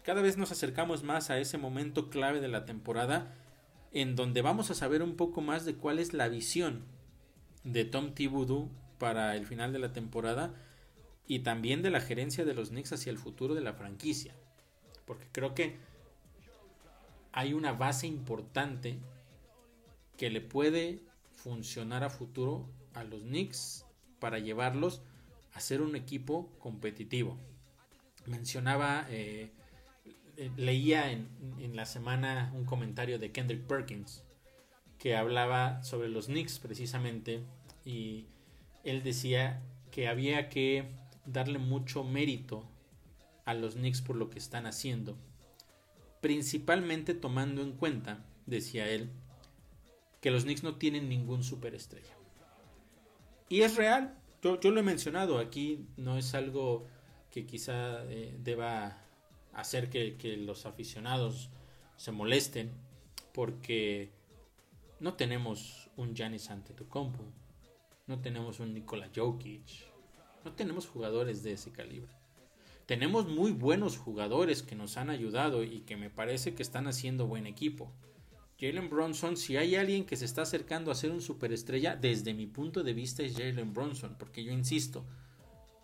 cada vez nos acercamos más a ese momento clave de la temporada en donde vamos a saber un poco más de cuál es la visión de Tom Thibodeau para el final de la temporada y también de la gerencia de los Knicks hacia el futuro de la franquicia. Porque creo que hay una base importante que le puede funcionar a futuro a los Knicks para llevarlos a ser un equipo competitivo. Mencionaba, eh, leía en, en, la semana un comentario de Kendrick Perkins que hablaba sobre los Knicks precisamente y él decía que había que darle mucho mérito a los Knicks por lo que están haciendo, principalmente tomando en cuenta, decía él, que los Knicks no tienen ningún superestrella. Y es real, yo, lo he mencionado, aquí no es algo que quizá eh, deba hacer que, los aficionados se molesten, porque no tenemos un Giannis Antetokounmpo, no tenemos un Nikola Jokic, no tenemos jugadores de ese calibre. Tenemos muy buenos jugadores que nos han ayudado y que me parece que están haciendo buen equipo. Jalen Bronson, si hay alguien que se está acercando a ser un superestrella, desde mi punto de vista es Jalen Bronson, porque yo insisto,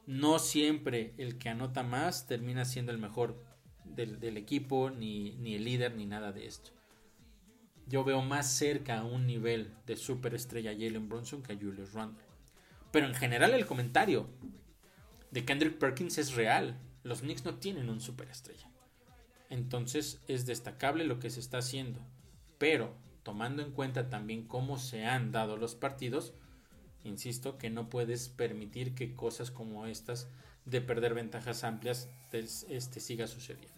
no siempre el que anota más termina siendo el mejor del, equipo, ni, ni, el líder, ni nada de esto. Yo veo más cerca a un nivel de superestrella Jalen Bronson que a Julius Randle. Pero en general el comentario de Kendrick Perkins es real. Los Knicks no tienen un superestrella. Entonces es destacable lo que se está haciendo pero tomando en cuenta también cómo se han dado los partidos, insisto que no puedes permitir que cosas como estas de perder ventajas amplias este, siga sucediendo.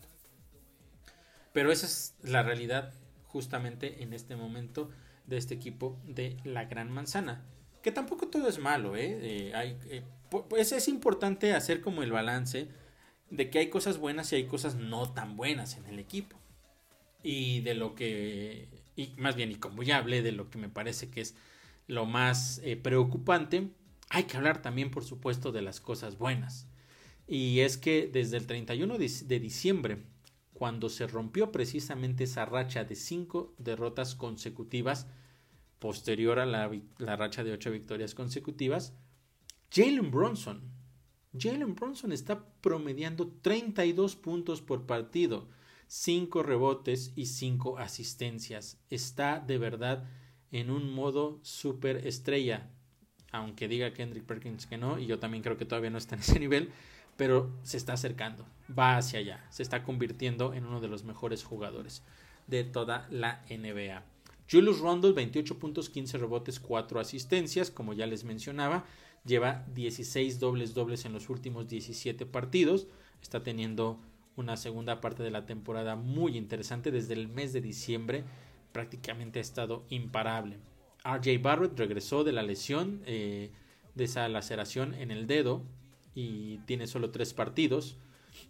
Pero esa es la realidad justamente en este momento de este equipo de la Gran Manzana. Que tampoco todo es malo, ¿eh? eh hay, eh, pues es importante hacer como el balance de que hay cosas buenas y hay cosas no tan buenas en el equipo y de lo que, y más bien, y como ya hablé de lo que me parece que es lo más eh, preocupante, hay que hablar también, por supuesto, de las cosas buenas. Y es que desde el 31 de diciembre, cuando se rompió precisamente esa racha de cinco derrotas consecutivas, posterior a la, racha de ocho victorias consecutivas, Jalen Bronson, Jalen Bronson está promediando 32 puntos por partido 5 rebotes y 5 asistencias. Está de verdad en un modo super estrella. Aunque diga Kendrick Perkins que no, y yo también creo que todavía no está en ese nivel, pero se está acercando, va hacia allá, se está convirtiendo en uno de los mejores jugadores de toda la NBA. Julius Randle, 28 puntos, 15 rebotes, 4 asistencias, como ya les mencionaba, lleva 16 dobles dobles en los últimos 17 partidos, está teniendo una segunda parte de la temporada muy interesante. Desde el mes de diciembre prácticamente ha estado imparable. RJ Barrett regresó de la lesión, eh, de esa laceración en el dedo y tiene solo tres partidos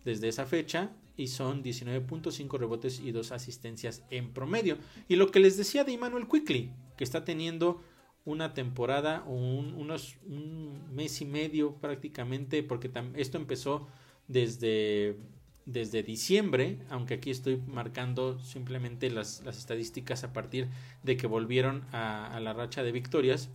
desde esa fecha y son 19.5 rebotes y dos asistencias en promedio. Y lo que les decía de Emmanuel Quickly, que está teniendo una temporada o un, unos, un mes y medio prácticamente, porque esto empezó desde desde diciembre, aunque aquí estoy marcando simplemente las, estadísticas a partir de que volvieron a, la racha de victorias.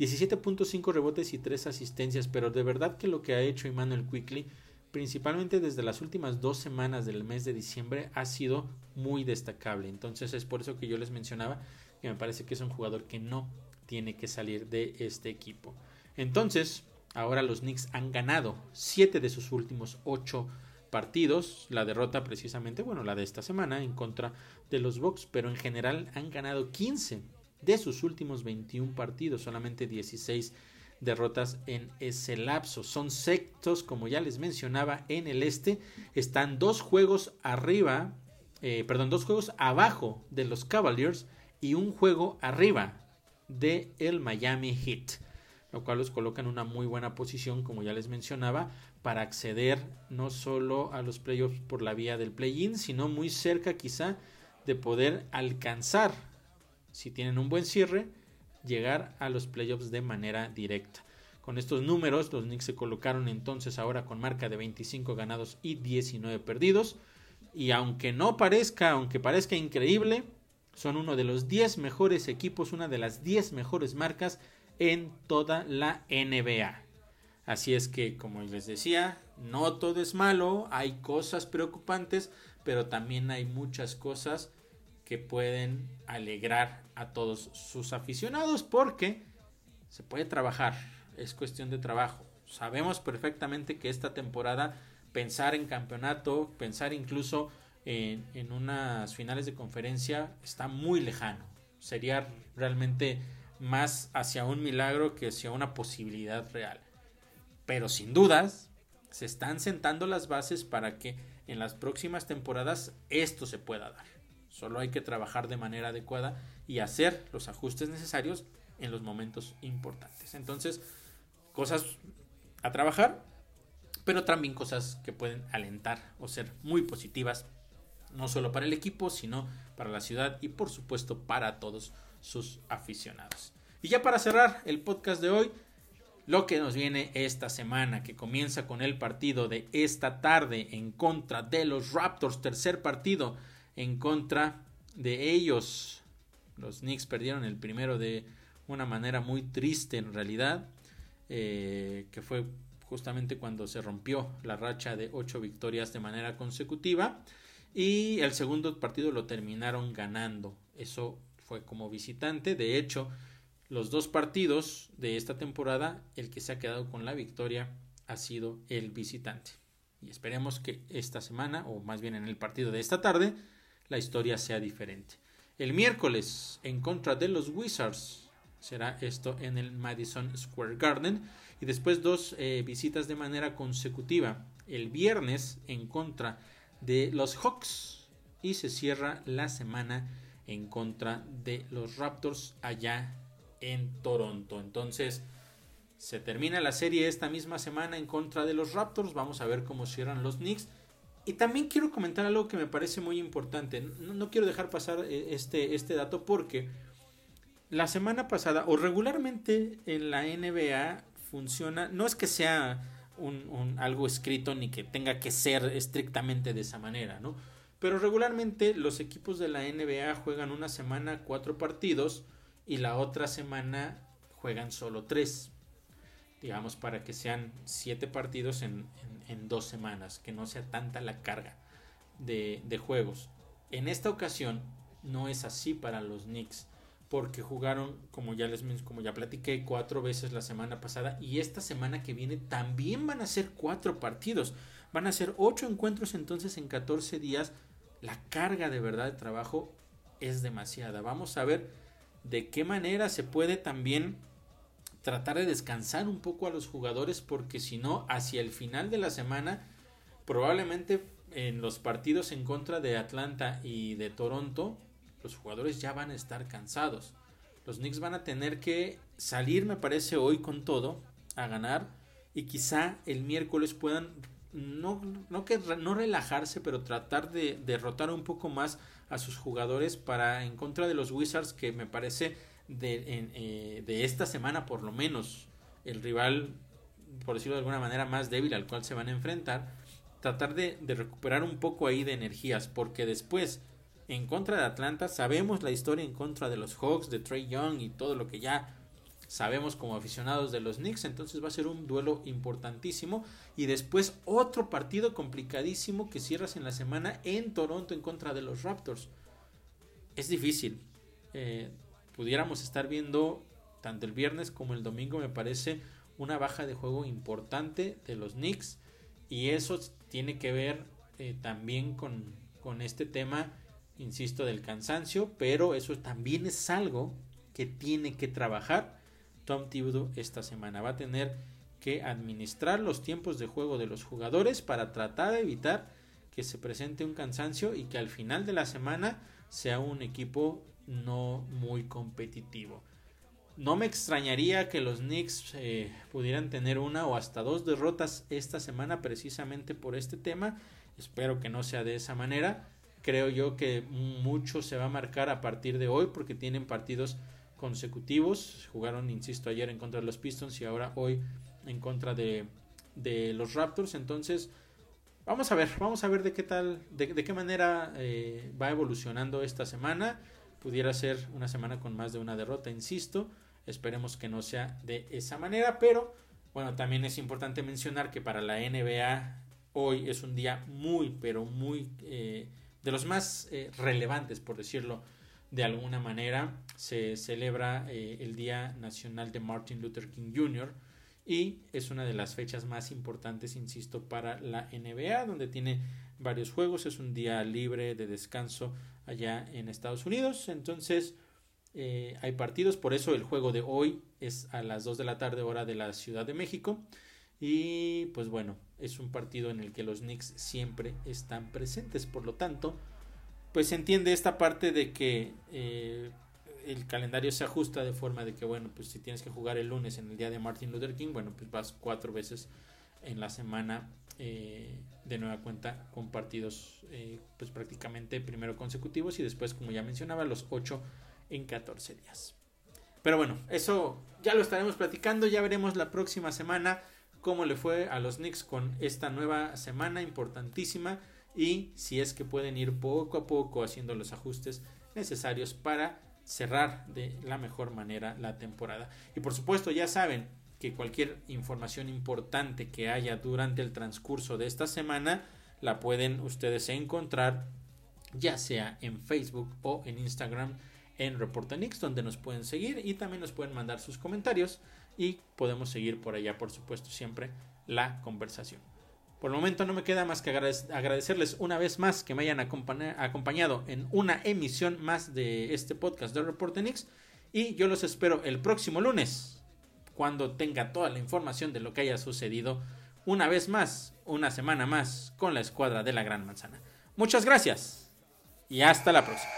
17.5 rebotes y 3 asistencias, pero de verdad que lo que ha hecho Emmanuel Quickly, principalmente desde las últimas dos semanas del mes de diciembre, ha sido muy destacable. Entonces es por eso que yo les mencionaba que me parece que es un jugador que no tiene que salir de este equipo. Entonces, ahora los Knicks han ganado 7 de sus últimos 8 partidos, la derrota precisamente, bueno, la de esta semana en contra de los Bucks, pero en general han ganado 15 de sus últimos 21 partidos, solamente 16 derrotas en ese lapso. Son sectos, como ya les mencionaba, en el este, están dos juegos arriba, eh, perdón, dos juegos abajo de los Cavaliers y un juego arriba de el Miami Heat lo cual los coloca en una muy buena posición, como ya les mencionaba, para acceder no solo a los playoffs por la vía del play-in, sino muy cerca quizá de poder alcanzar, si tienen un buen cierre, llegar a los playoffs de manera directa. Con estos números, los Knicks se colocaron entonces ahora con marca de 25 ganados y 19 perdidos. Y aunque no parezca, aunque parezca increíble, son uno de los 10 mejores equipos, una de las 10 mejores marcas en toda la NBA. Así es que, como les decía, no todo es malo, hay cosas preocupantes, pero también hay muchas cosas que pueden alegrar a todos sus aficionados porque se puede trabajar, es cuestión de trabajo. Sabemos perfectamente que esta temporada pensar en campeonato, pensar incluso en, unas finales de conferencia está muy lejano. Sería realmente más hacia un milagro que hacia una posibilidad real. Pero sin dudas, se están sentando las bases para que en las próximas temporadas esto se pueda dar. Solo hay que trabajar de manera adecuada y hacer los ajustes necesarios en los momentos importantes. Entonces, cosas a trabajar, pero también cosas que pueden alentar o ser muy positivas, no solo para el equipo, sino para la ciudad y por supuesto para todos sus aficionados. Y ya para cerrar el podcast de hoy, lo que nos viene esta semana, que comienza con el partido de esta tarde en contra de los Raptors, tercer partido en contra de ellos. Los Knicks perdieron el primero de una manera muy triste en realidad, eh, que fue justamente cuando se rompió la racha de ocho victorias de manera consecutiva y el segundo partido lo terminaron ganando. Eso fue como visitante. De hecho, los dos partidos de esta temporada, el que se ha quedado con la victoria ha sido el visitante. Y esperemos que esta semana, o más bien en el partido de esta tarde, la historia sea diferente. El miércoles, en contra de los Wizards, será esto en el Madison Square Garden. Y después dos eh, visitas de manera consecutiva. El viernes en contra de los Hawks. Y se cierra la semana en contra de los Raptors allá en Toronto. Entonces, se termina la serie esta misma semana en contra de los Raptors. Vamos a ver cómo cierran los Knicks. Y también quiero comentar algo que me parece muy importante. No, quiero dejar pasar eh, este, este dato porque la semana pasada, o regularmente en la NBA funciona, no es que sea un, algo escrito ni que tenga que ser estrictamente de esa manera, ¿no? Pero regularmente los equipos de la NBA juegan una semana cuatro partidos y la otra semana juegan solo tres. Digamos, para que sean siete partidos en, dos semanas, que no sea tanta la carga de, de juegos. En esta ocasión no es así para los Knicks porque jugaron, como ya les como ya platiqué, cuatro veces la semana pasada y esta semana que viene también van a ser cuatro partidos. Van a ser ocho encuentros entonces en 14 días. La carga de verdad de trabajo es demasiada. Vamos a ver de qué manera se puede también tratar de descansar un poco a los jugadores porque si no, hacia el final de la semana, probablemente en los partidos en contra de Atlanta y de Toronto, los jugadores ya van a estar cansados. Los Knicks van a tener que salir, me parece, hoy con todo, a ganar y quizá el miércoles puedan no, no, que, no relajarse, pero tratar de derrotar un poco más a sus jugadores para en contra de los Wizards que me parece de, eh, de esta semana por lo menos el rival por decirlo de alguna manera más débil al cual se van a enfrentar tratar de, de recuperar un poco ahí de energías porque después en contra de Atlanta sabemos la historia en contra de los Hawks de Trey Young y todo lo que ya sabemos como aficionados de los Knicks, entonces va a ser un duelo importantísimo y después otro partido complicadísimo que cierras en la semana en Toronto en contra de los Raptors. Es difícil. Eh, pudiéramos estar viendo tanto el viernes como el domingo me parece una baja de juego importante de los Knicks y eso tiene que ver eh, también con, con este tema, insisto, del cansancio, pero eso también es algo que tiene que trabajar Tom Thibodeau esta semana. Va a tener que administrar los tiempos de juego de los jugadores para tratar de evitar que se presente un cansancio y que al final de la semana sea un equipo no muy competitivo. No me extrañaría que los Knicks eh, pudieran tener una o hasta dos derrotas esta semana precisamente por este tema. Espero que no sea de esa manera. Creo yo que mucho se va a marcar a partir de hoy porque tienen partidos consecutivos. Jugaron, insisto, ayer en contra de los Pistons y ahora hoy en contra de, de los Raptors. Entonces, vamos a ver, vamos a ver de qué tal, de, qué manera eh, va evolucionando esta semana. Pudiera ser una semana con más de una derrota, insisto. Esperemos que no sea de esa manera, pero bueno, también es importante mencionar que para la NBA hoy es un día muy, pero muy eh, de los más eh, relevantes, por decirlo de alguna manera. Se celebra eh, el Día Nacional de Martin Luther King Jr. y es una de las fechas más importantes, insisto, para la NBA, donde tiene varios juegos. Es un día libre de descanso allá en Estados Unidos. Entonces, eh, hay partidos, por eso el juego de hoy es a las 2 de la tarde hora de la Ciudad de México. Y pues bueno, es un partido en el que los Knicks siempre están presentes, por lo tanto, pues se entiende esta parte de que eh, el calendario se ajusta de forma de que, bueno, pues si tienes que jugar el lunes en el día de Martin Luther King, bueno, pues vas cuatro veces en la semana eh, de nueva cuenta con partidos pues prácticamente primero consecutivos y después, como ya mencionaba, los ocho en 14 días. Pero bueno, eso ya lo estaremos platicando, ya veremos la próxima semana cómo le fue a los Knicks con esta nueva semana importantísima y si es que pueden ir poco a poco haciendo los ajustes necesarios para cerrar de la mejor manera la temporada. Y por supuesto ya saben que cualquier información importante que haya durante el transcurso de esta semana la pueden ustedes encontrar ya sea en Facebook o en Instagram en Reportanix, donde nos pueden seguir y también nos pueden mandar sus comentarios y podemos seguir por allá, por supuesto, siempre la conversación. Por el momento no me queda más que agradecerles una vez más que me hayan acompañado en una emisión más de este podcast de Reportanix y yo los espero el próximo lunes cuando tenga toda la información de lo que haya sucedido una vez más, una semana más con la escuadra de la Gran Manzana. Muchas gracias y hasta la próxima.